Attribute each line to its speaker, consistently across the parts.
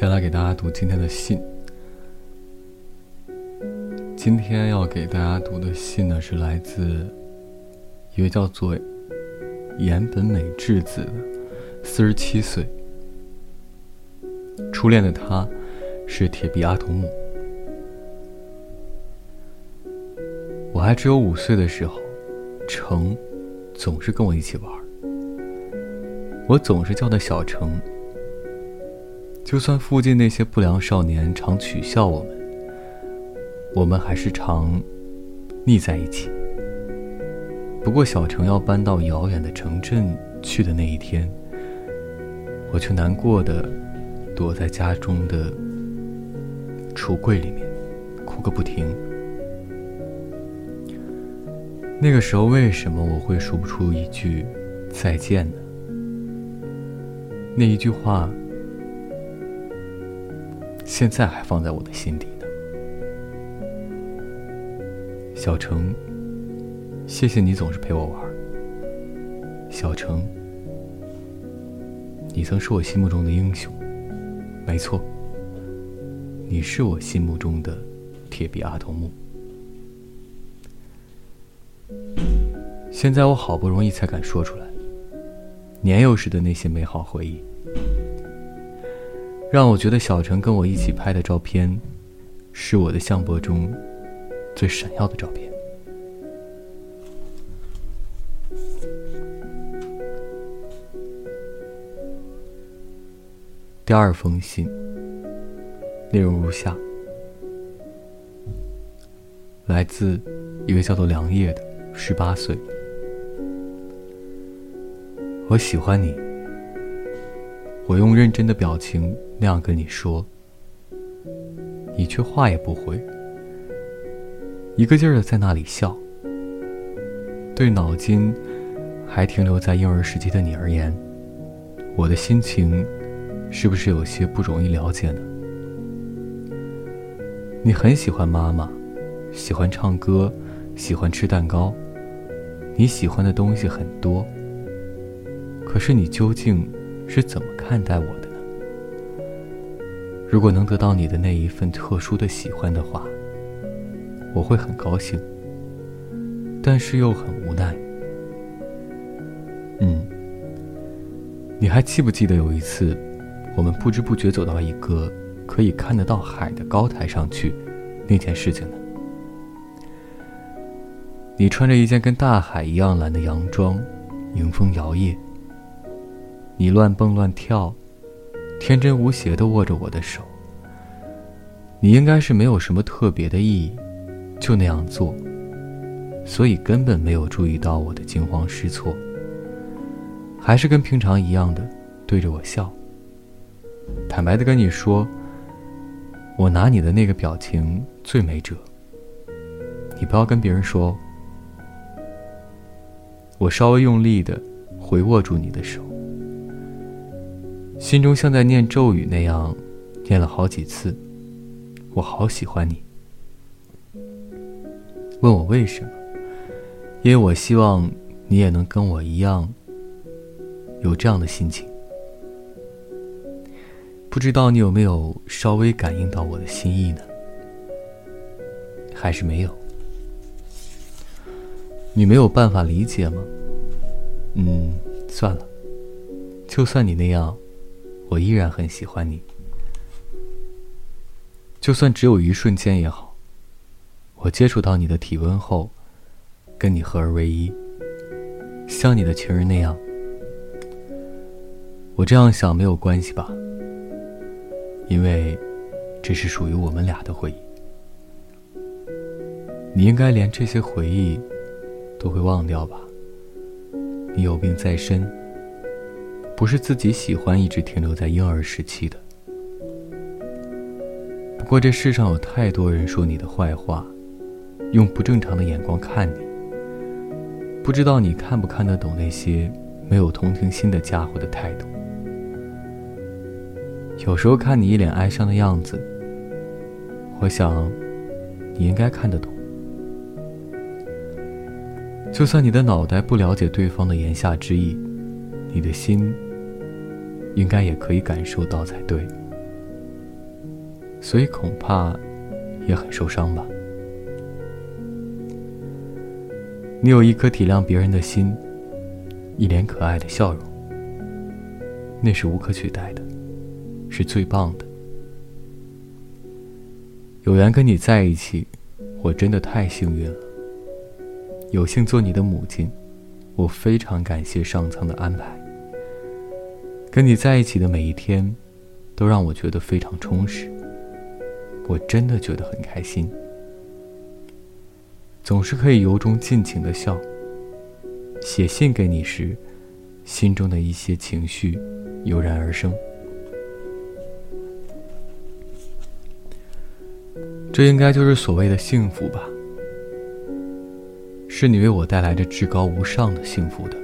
Speaker 1: 先来给大家读今天的信。今天要给大家读的信呢，是来自一位叫做岩本美智子的四十七岁。初恋的他，是铁臂阿童木。我还只有五岁的时候，成总是跟我一起玩，我总是叫他小成。就算附近那些不良少年常取笑我们，我们还是常腻在一起。不过小程要搬到遥远的城镇去的那一天，我却难过的躲在家中的橱柜里面，哭个不停。那个时候，为什么我会说不出一句再见呢？那一句话。现在还放在我的心底呢，小程。谢谢你总是陪我玩，小程。你曾是我心目中的英雄，没错，你是我心目中的铁臂阿童木。现在我好不容易才敢说出来，年幼时的那些美好回忆。让我觉得小陈跟我一起拍的照片，是我的相簿中最闪耀的照片。第二封信，内容如下：来自一个叫做梁烨的十八岁，我喜欢你。我用认真的表情那样跟你说，你却话也不回，一个劲儿的在那里笑。对脑筋还停留在婴儿时期的你而言，我的心情是不是有些不容易了解呢？你很喜欢妈妈，喜欢唱歌，喜欢吃蛋糕，你喜欢的东西很多。可是你究竟？是怎么看待我的？如果能得到你的那一份特殊的喜欢的话，我会很高兴，但是又很无奈。嗯，你还记不记得有一次，我们不知不觉走到一个可以看得到海的高台上去那件事情呢？你穿着一件跟大海一样蓝的洋装，迎风摇曳。你乱蹦乱跳，天真无邪的握着我的手。你应该是没有什么特别的意义，就那样做，所以根本没有注意到我的惊慌失措。还是跟平常一样的对着我笑。坦白的跟你说，我拿你的那个表情最没辙。你不要跟别人说。我稍微用力的回握住你的手。心中像在念咒语那样，念了好几次。我好喜欢你。问我为什么？因为我希望你也能跟我一样，有这样的心情。不知道你有没有稍微感应到我的心意呢？还是没有？你没有办法理解吗？嗯，算了。就算你那样。我依然很喜欢你，就算只有一瞬间也好。我接触到你的体温后，跟你合而为一，像你的情人那样。我这样想没有关系吧？因为这是属于我们俩的回忆。你应该连这些回忆都会忘掉吧？你有病在身。不是自己喜欢，一直停留在婴儿时期的。不过这世上有太多人说你的坏话，用不正常的眼光看你。不知道你看不看得懂那些没有同情心的家伙的态度。有时候看你一脸哀伤的样子，我想，你应该看得懂。就算你的脑袋不了解对方的言下之意，你的心。应该也可以感受到才对。所以恐怕也很受伤吧。你有一颗体谅别人的心，一脸可爱的笑容，那是无可取代的，是最棒的。有缘跟你在一起，我真的太幸运了。有幸做你的母亲，我非常感谢上苍的安排。跟你在一起的每一天，都让我觉得非常充实。我真的觉得很开心，总是可以由衷尽情的笑。写信给你时，心中的一些情绪油然而生。这应该就是所谓的幸福吧？是你为我带来的至高无上的幸福的，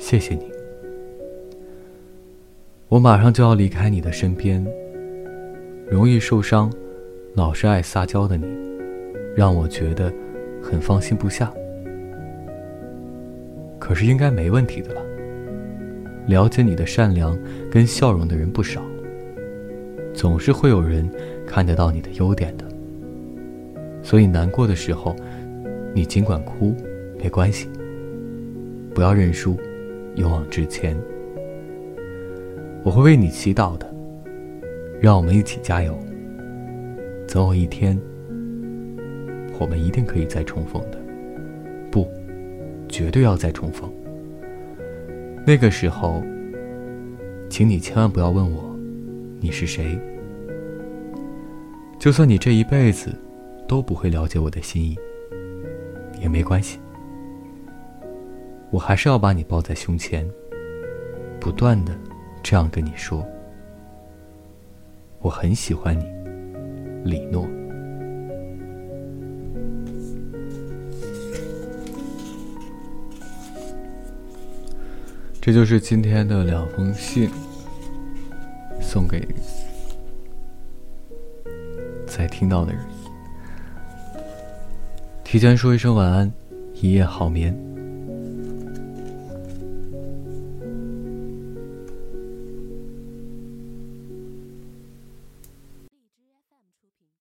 Speaker 1: 谢谢你。我马上就要离开你的身边，容易受伤、老是爱撒娇的你，让我觉得很放心不下。可是应该没问题的了。了解你的善良跟笑容的人不少，总是会有人看得到你的优点的。所以难过的时候，你尽管哭，没关系。不要认输，勇往直前。我会为你祈祷的。让我们一起加油。总有一天，我们一定可以再重逢的。不，绝对要再重逢。那个时候，请你千万不要问我，你是谁。就算你这一辈子。都不会了解我的心意，也没关系。我还是要把你抱在胸前，不断的这样跟你说：“我很喜欢你，李诺。”这就是今天的两封信，送给在听到的人。提前说一声晚安，一夜好眠。